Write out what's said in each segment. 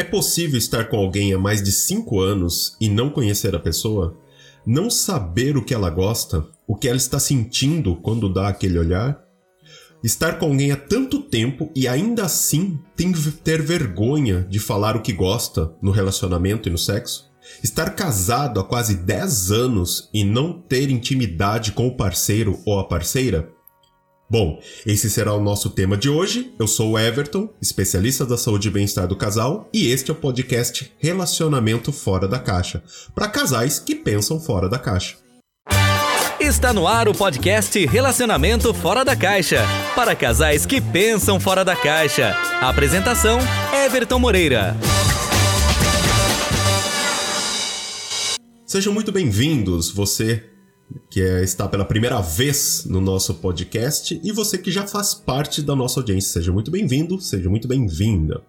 É possível estar com alguém há mais de 5 anos e não conhecer a pessoa? Não saber o que ela gosta, o que ela está sentindo quando dá aquele olhar? Estar com alguém há tanto tempo e ainda assim tem, ter vergonha de falar o que gosta no relacionamento e no sexo? Estar casado há quase 10 anos e não ter intimidade com o parceiro ou a parceira? Bom, esse será o nosso tema de hoje. Eu sou o Everton, especialista da saúde e bem-estar do casal, e este é o podcast Relacionamento Fora da Caixa para casais que pensam fora da caixa. Está no ar o podcast Relacionamento Fora da Caixa para casais que pensam fora da caixa. apresentação: Everton Moreira. Sejam muito bem-vindos, você que é, está pela primeira vez no nosso podcast e você que já faz parte da nossa audiência. Seja muito bem-vindo, seja muito bem-vinda.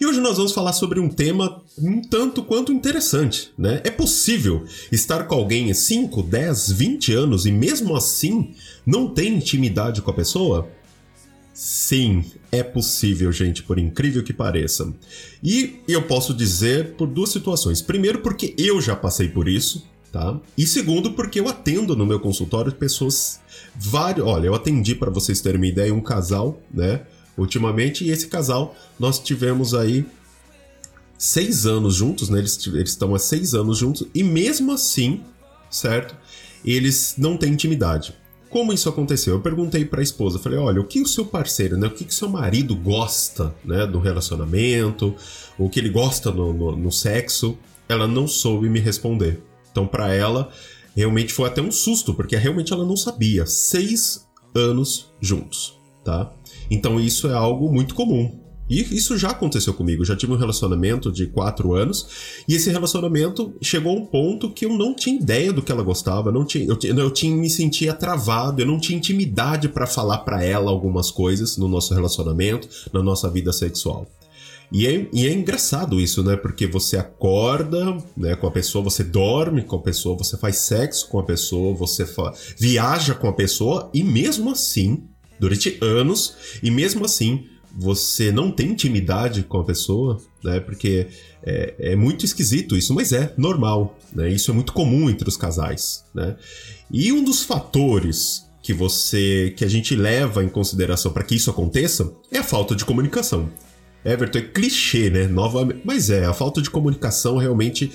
E hoje nós vamos falar sobre um tema um tanto quanto interessante, né? É possível estar com alguém 5, 10, 20 anos e mesmo assim não ter intimidade com a pessoa? Sim, é possível, gente, por incrível que pareça. E eu posso dizer por duas situações. Primeiro, porque eu já passei por isso, tá? E segundo, porque eu atendo no meu consultório pessoas vários. Olha, eu atendi para vocês terem uma ideia um casal, né? Ultimamente e esse casal nós tivemos aí seis anos juntos, né? Eles, eles estão há seis anos juntos e mesmo assim, certo? Eles não têm intimidade. Como isso aconteceu? Eu perguntei para a esposa, falei, olha, o que o seu parceiro, né? O que o seu marido gosta, né? Do relacionamento, o que ele gosta no, no, no sexo? Ela não soube me responder. Então, para ela, realmente foi até um susto, porque realmente ela não sabia. Seis anos juntos, tá? Então, isso é algo muito comum. E isso já aconteceu comigo. Já tive um relacionamento de quatro anos e esse relacionamento chegou a um ponto que eu não tinha ideia do que ela gostava. Não tinha, eu, eu tinha me sentia travado. Eu não tinha intimidade para falar para ela algumas coisas no nosso relacionamento, na nossa vida sexual. E é, e é engraçado isso, né? Porque você acorda né, com a pessoa, você dorme com a pessoa, você faz sexo com a pessoa, você viaja com a pessoa, e mesmo assim, durante anos, e mesmo assim, você não tem intimidade com a pessoa, né? Porque é, é, muito esquisito isso, mas é normal, né? Isso é muito comum entre os casais, né? E um dos fatores que você que a gente leva em consideração para que isso aconteça é a falta de comunicação. Everton é clichê, né? Novamente, mas é, a falta de comunicação realmente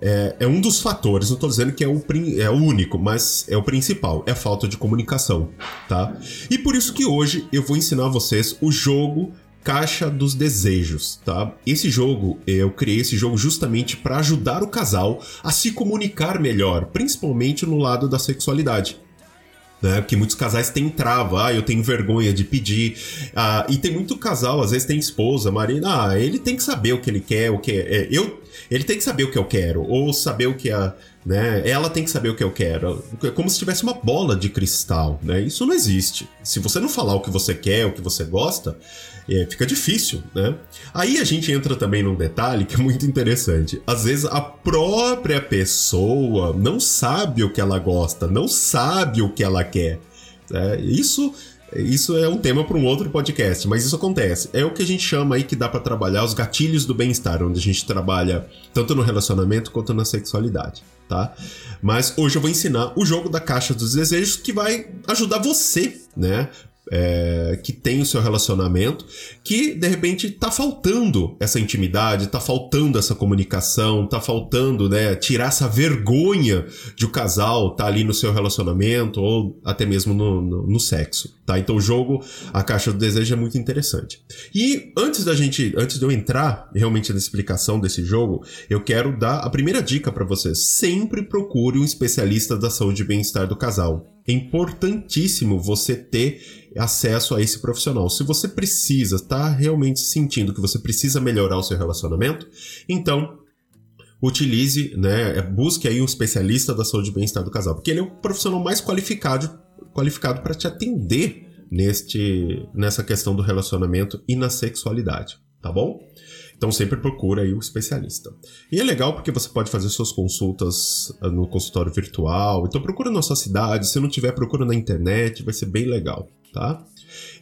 é, é um dos fatores. Não estou dizendo que é o, é o único, mas é o principal. É a falta de comunicação, tá? E por isso que hoje eu vou ensinar a vocês o jogo Caixa dos Desejos, tá? Esse jogo, eu criei esse jogo justamente para ajudar o casal a se comunicar melhor, principalmente no lado da sexualidade né? Porque muitos casais têm trava, ah, eu tenho vergonha de pedir. Ah, e tem muito casal, às vezes tem esposa, marido, ah, ele tem que saber o que ele quer, o que é, eu, ele tem que saber o que eu quero, ou saber o que a, né? Ela tem que saber o que eu quero. É como se tivesse uma bola de cristal, né? Isso não existe. Se você não falar o que você quer, o que você gosta, é, fica difícil, né? Aí a gente entra também num detalhe que é muito interessante. Às vezes a própria pessoa não sabe o que ela gosta, não sabe o que ela quer. É, isso isso é um tema para um outro podcast, mas isso acontece. É o que a gente chama aí que dá para trabalhar os gatilhos do bem-estar, onde a gente trabalha tanto no relacionamento quanto na sexualidade, tá? Mas hoje eu vou ensinar o jogo da caixa dos desejos que vai ajudar você, né, é, que tem o seu relacionamento, que de repente tá faltando essa intimidade, tá faltando essa comunicação, tá faltando, né, tirar essa vergonha de o casal tá ali no seu relacionamento ou até mesmo no, no, no sexo, tá? Então o jogo, a caixa do desejo é muito interessante. E antes da gente, antes de eu entrar realmente na explicação desse jogo, eu quero dar a primeira dica para vocês. Sempre procure um especialista da saúde e bem-estar do casal. É importantíssimo você ter acesso a esse profissional. Se você precisa, está realmente sentindo que você precisa melhorar o seu relacionamento, então utilize, né, busque aí um especialista da saúde e bem-estar do casal, porque ele é o profissional mais qualificado, qualificado para te atender neste, nessa questão do relacionamento e na sexualidade, tá bom? Então sempre procura aí o especialista. E é legal porque você pode fazer suas consultas ah, no consultório virtual. Então procura na sua cidade, se não tiver, procura na internet, vai ser bem legal tá?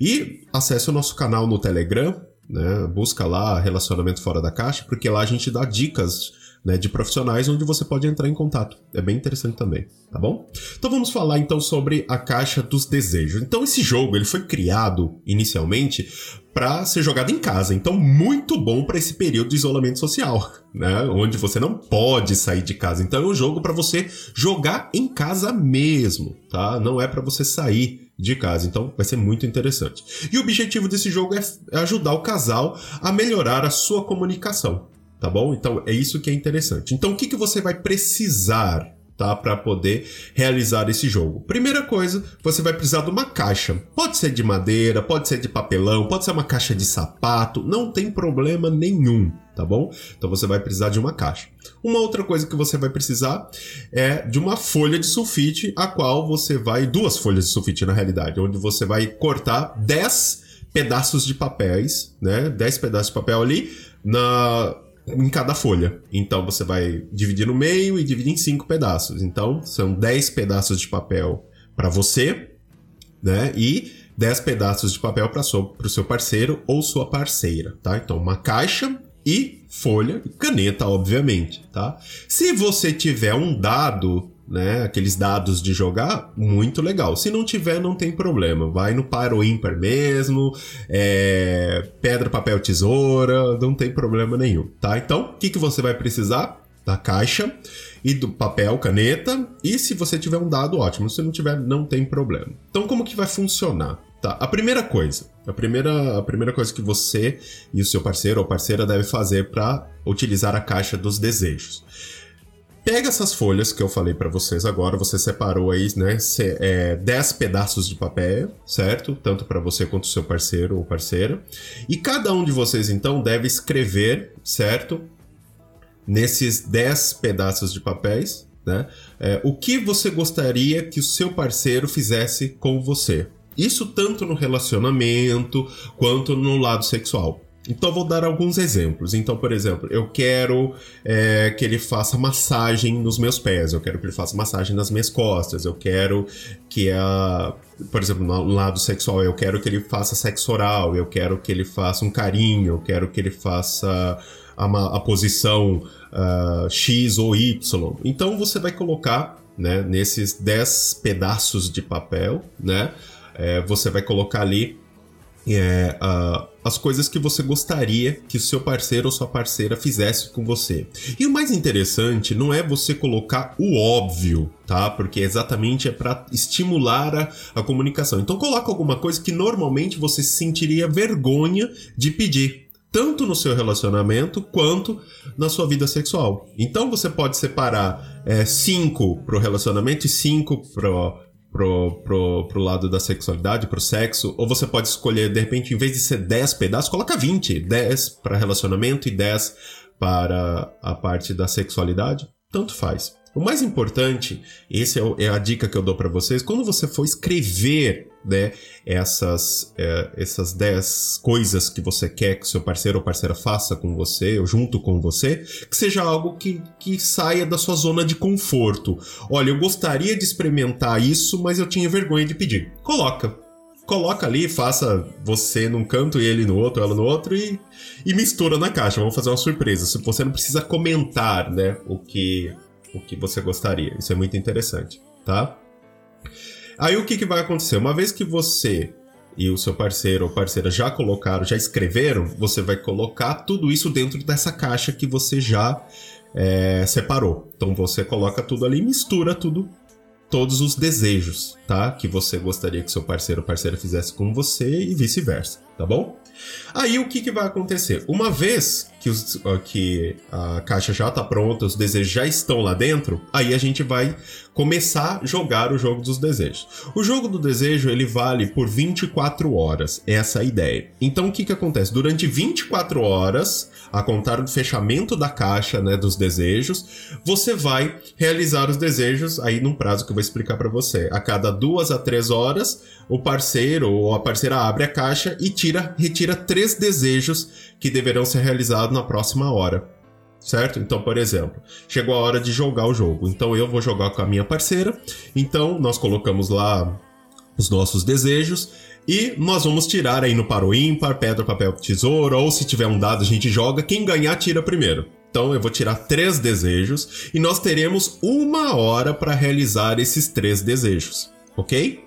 E acesse o nosso canal no Telegram, né? Busca lá relacionamento fora da caixa, porque lá a gente dá dicas né, de profissionais onde você pode entrar em contato. É bem interessante também, tá bom? Então vamos falar então sobre a caixa dos desejos. Então esse jogo ele foi criado inicialmente para ser jogado em casa, então muito bom para esse período de isolamento social, né, onde você não pode sair de casa. Então é um jogo para você jogar em casa mesmo, tá? Não é para você sair de casa. Então vai ser muito interessante. E o objetivo desse jogo é ajudar o casal a melhorar a sua comunicação tá bom? Então é isso que é interessante. Então o que, que você vai precisar tá? Para poder realizar esse jogo. Primeira coisa, você vai precisar de uma caixa. Pode ser de madeira, pode ser de papelão, pode ser uma caixa de sapato, não tem problema nenhum, tá bom? Então você vai precisar de uma caixa. Uma outra coisa que você vai precisar é de uma folha de sulfite, a qual você vai duas folhas de sulfite na realidade, onde você vai cortar 10 pedaços de papéis, né? 10 pedaços de papel ali na em cada folha. Então você vai dividir no meio e dividir em cinco pedaços. Então são 10 pedaços de papel para você, né? E 10 pedaços de papel para o seu parceiro ou sua parceira, tá? Então uma caixa e folha, caneta, obviamente, tá? Se você tiver um dado né? Aqueles dados de jogar, muito legal. Se não tiver, não tem problema. Vai no par ou ímpar mesmo, é... pedra, papel, tesoura, não tem problema nenhum, tá? Então, o que, que você vai precisar? Da caixa e do papel, caneta. E se você tiver um dado, ótimo. Se não tiver, não tem problema. Então, como que vai funcionar? Tá, a primeira coisa, a primeira, a primeira coisa que você e o seu parceiro ou parceira deve fazer para utilizar a caixa dos desejos Pega essas folhas que eu falei para vocês agora, você separou aí, né, 10 é, pedaços de papel, certo? Tanto para você quanto seu parceiro ou parceira. E cada um de vocês, então, deve escrever, certo? Nesses 10 pedaços de papéis, né? É, o que você gostaria que o seu parceiro fizesse com você. Isso tanto no relacionamento quanto no lado sexual. Então, vou dar alguns exemplos. Então, por exemplo, eu quero é, que ele faça massagem nos meus pés, eu quero que ele faça massagem nas minhas costas, eu quero que a. Por exemplo, no lado sexual, eu quero que ele faça sexo oral, eu quero que ele faça um carinho, eu quero que ele faça a, a posição uh, X ou Y. Então, você vai colocar né, nesses 10 pedaços de papel, né? É, você vai colocar ali é, uh, as coisas que você gostaria que o seu parceiro ou sua parceira fizesse com você. E o mais interessante não é você colocar o óbvio, tá? Porque exatamente é para estimular a, a comunicação. Então coloca alguma coisa que normalmente você sentiria vergonha de pedir tanto no seu relacionamento quanto na sua vida sexual. Então você pode separar é, cinco pro relacionamento e cinco pro pro, pro, lado da sexualidade, pro sexo, ou você pode escolher, de repente, em vez de ser 10 pedaços, coloca 20. 10 para relacionamento e 10 para a parte da sexualidade. Tanto faz. O mais importante, esse é, é a dica que eu dou para vocês, quando você for escrever né, essas, é, essas 10 coisas que você quer que seu parceiro ou parceira faça com você, ou junto com você, que seja algo que, que saia da sua zona de conforto. Olha, eu gostaria de experimentar isso, mas eu tinha vergonha de pedir. Coloca, coloca ali, faça você num canto e ele no outro, ela no outro e, e mistura na caixa. Vamos fazer uma surpresa. Você não precisa comentar, né, o que o que você gostaria. Isso é muito interessante, tá? Aí o que, que vai acontecer? Uma vez que você e o seu parceiro ou parceira já colocaram, já escreveram, você vai colocar tudo isso dentro dessa caixa que você já é, separou. Então você coloca tudo ali, mistura tudo, todos os desejos, tá? Que você gostaria que seu parceiro ou parceira fizesse com você e vice-versa, tá bom? Aí o que, que vai acontecer? Uma vez que, os, que a caixa já está pronta, os desejos já estão lá dentro, aí a gente vai começar a jogar o jogo dos desejos. O jogo do desejo ele vale por 24 horas, essa é a ideia. Então o que, que acontece? Durante 24 horas, a contar do fechamento da caixa né, dos desejos, você vai realizar os desejos aí num prazo que eu vou explicar para você. A cada duas a três horas, o parceiro ou a parceira abre a caixa e tira, retira três desejos que deverão ser realizados na próxima hora. Certo? Então, por exemplo, chegou a hora de jogar o jogo. Então eu vou jogar com a minha parceira. Então nós colocamos lá os nossos desejos E nós vamos tirar aí no paro ímpar, pedra, papel, tesouro, ou se tiver um dado a gente joga, quem ganhar tira primeiro. Então eu vou tirar três desejos e nós teremos uma hora para realizar esses três desejos, ok?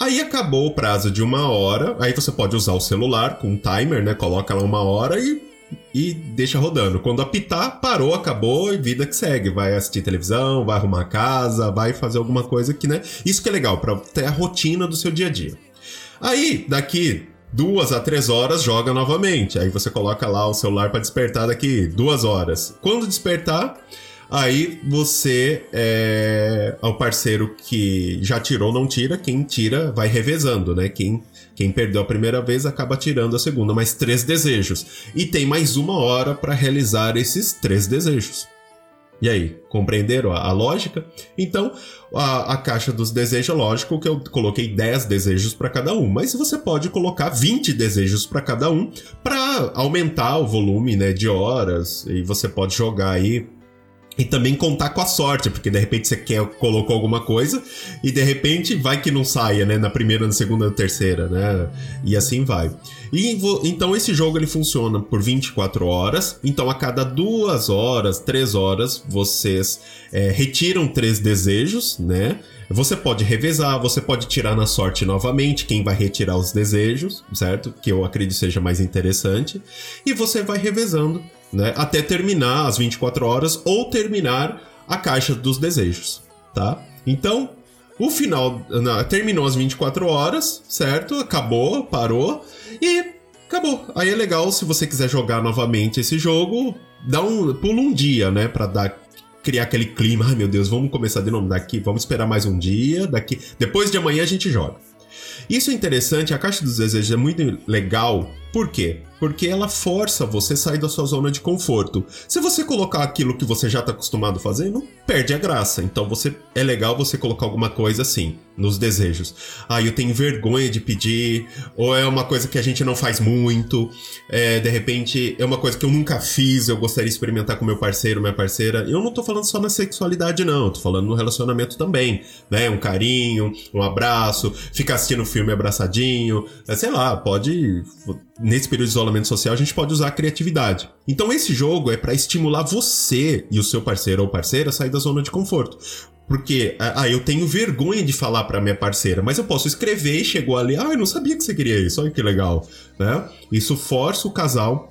Aí acabou o prazo de uma hora, aí você pode usar o celular com um timer, né? Coloca lá uma hora e, e deixa rodando. Quando apitar, parou, acabou e vida que segue. Vai assistir televisão, vai arrumar a casa, vai fazer alguma coisa que, né? Isso que é legal, para ter a rotina do seu dia a dia. Aí, daqui duas a três horas, joga novamente. Aí você coloca lá o celular para despertar daqui duas horas. Quando despertar, Aí você é, o parceiro que já tirou, não tira. Quem tira vai revezando, né? Quem, quem perdeu a primeira vez acaba tirando a segunda, mais três desejos. E tem mais uma hora para realizar esses três desejos. E aí, compreenderam a, a lógica? Então, a, a, caixa dos desejos, lógico que eu coloquei 10 desejos para cada um, mas você pode colocar 20 desejos para cada um para aumentar o volume né, de horas e você pode jogar aí e também contar com a sorte, porque de repente você quer colocou alguma coisa e de repente vai que não saia, né, na primeira, na segunda, na terceira, né? E assim vai. E então esse jogo ele funciona por 24 horas. Então a cada duas horas, três horas, vocês é, retiram três desejos, né? Você pode revezar, você pode tirar na sorte novamente quem vai retirar os desejos, certo? Que eu acredito seja mais interessante. E você vai revezando né? Até terminar as 24 horas ou terminar a caixa dos desejos, tá? Então, o final não, terminou as 24 horas, certo? Acabou, parou e acabou. Aí é legal se você quiser jogar novamente esse jogo, dá um pula um dia, né, para dar criar aquele clima. Ai, meu Deus, vamos começar de novo daqui, vamos esperar mais um dia, daqui depois de amanhã a gente joga. Isso é interessante, a caixa dos desejos é muito legal. Por quê? porque ela força você a sair da sua zona de conforto. Se você colocar aquilo que você já está acostumado a fazer, não perde a graça. Então você é legal você colocar alguma coisa assim nos desejos. Ah, eu tenho vergonha de pedir, ou é uma coisa que a gente não faz muito, é, de repente é uma coisa que eu nunca fiz, eu gostaria de experimentar com meu parceiro, minha parceira. Eu não tô falando só na sexualidade, não, eu tô falando no relacionamento também, né? Um carinho, um abraço, ficar assistindo filme abraçadinho, é, sei lá, pode. Nesse período de isolamento social, a gente pode usar a criatividade. Então, esse jogo é para estimular você e o seu parceiro ou parceira a sair da zona de conforto. Porque, ah, eu tenho vergonha de falar para minha parceira, mas eu posso escrever e chegou ali, ah, eu não sabia que você queria isso, olha que legal, né? Isso força o casal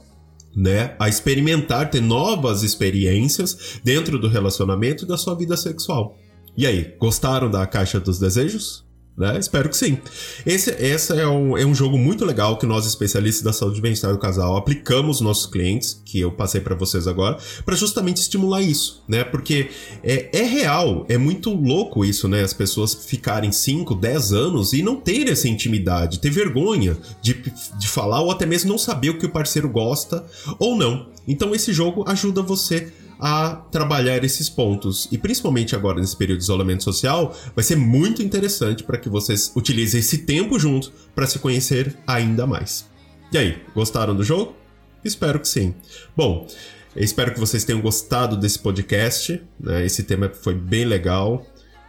né, a experimentar, ter novas experiências dentro do relacionamento e da sua vida sexual. E aí, gostaram da caixa dos desejos? Né? Espero que sim. Esse, esse é, um, é um jogo muito legal que nós, especialistas da saúde e bem-estar do casal, aplicamos nos nossos clientes, que eu passei para vocês agora, para justamente estimular isso, né? Porque é, é real, é muito louco isso, né? As pessoas ficarem 5, 10 anos e não terem essa intimidade, ter vergonha de, de falar ou até mesmo não saber o que o parceiro gosta ou não. Então esse jogo ajuda você a trabalhar esses pontos. E principalmente agora nesse período de isolamento social, vai ser muito interessante para que vocês utilizem esse tempo junto para se conhecer ainda mais. E aí, gostaram do jogo? Espero que sim. Bom, espero que vocês tenham gostado desse podcast. Né? Esse tema foi bem legal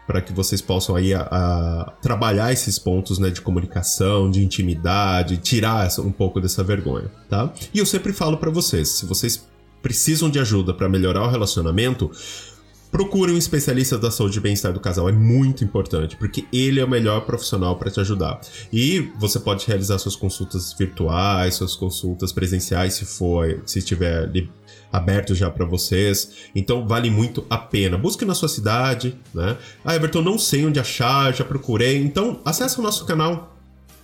para que vocês possam aí a, a, trabalhar esses pontos né, de comunicação, de intimidade, tirar um pouco dessa vergonha, tá? E eu sempre falo para vocês, se vocês precisam de ajuda para melhorar o relacionamento, procure um especialista da saúde e bem-estar do casal. É muito importante, porque ele é o melhor profissional para te ajudar. E você pode realizar suas consultas virtuais, suas consultas presenciais, se for, se estiver aberto já para vocês. Então vale muito a pena. Busque na sua cidade, né? Ah, Everton, não sei onde achar, já procurei. Então acesse o nosso canal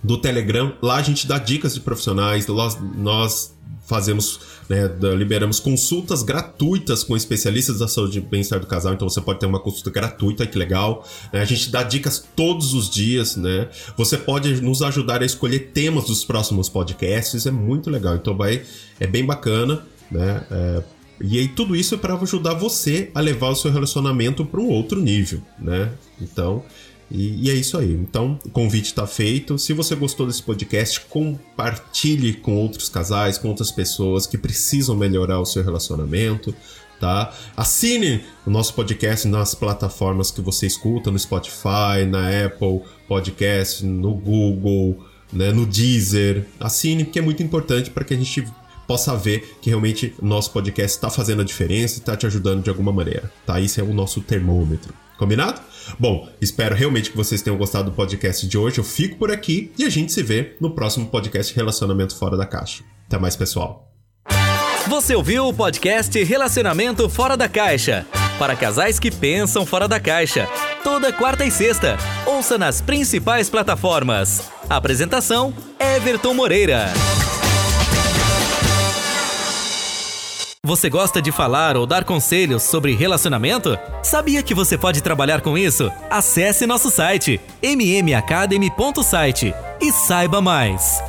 do Telegram. Lá a gente dá dicas de profissionais. Nós, nós fazemos, né, liberamos consultas gratuitas com especialistas da saúde e bem-estar do casal, então você pode ter uma consulta gratuita, que legal. Né? A gente dá dicas todos os dias, né? Você pode nos ajudar a escolher temas dos próximos podcasts, é muito legal. Então vai, é bem bacana, né? É, e aí tudo isso é para ajudar você a levar o seu relacionamento para um outro nível, né? Então, e, e, é isso aí. Então, o convite está feito. Se você gostou desse podcast, compartilhe com outros casais, com outras pessoas que precisam melhorar o seu relacionamento. Tá? Assine o nosso podcast nas plataformas que você escuta, no Spotify, na Apple Podcast, no Google, né, no Deezer. Assine, porque é muito importante para que a gente possa ver que realmente nosso podcast está fazendo a diferença e está te ajudando de alguma maneira, tá? Isso é o nosso termômetro. Combinado? Bom, espero realmente que vocês tenham gostado do podcast de hoje. Eu fico por aqui e a gente se vê no próximo podcast Relacionamento Fora da Caixa. Até mais, pessoal. Você ouviu o podcast Relacionamento Fora da Caixa? Para casais que pensam fora da caixa. Toda quarta e sexta. Ouça nas principais plataformas. Apresentação: Everton Moreira. Você gosta de falar ou dar conselhos sobre relacionamento? Sabia que você pode trabalhar com isso? Acesse nosso site mmacademy.site e saiba mais.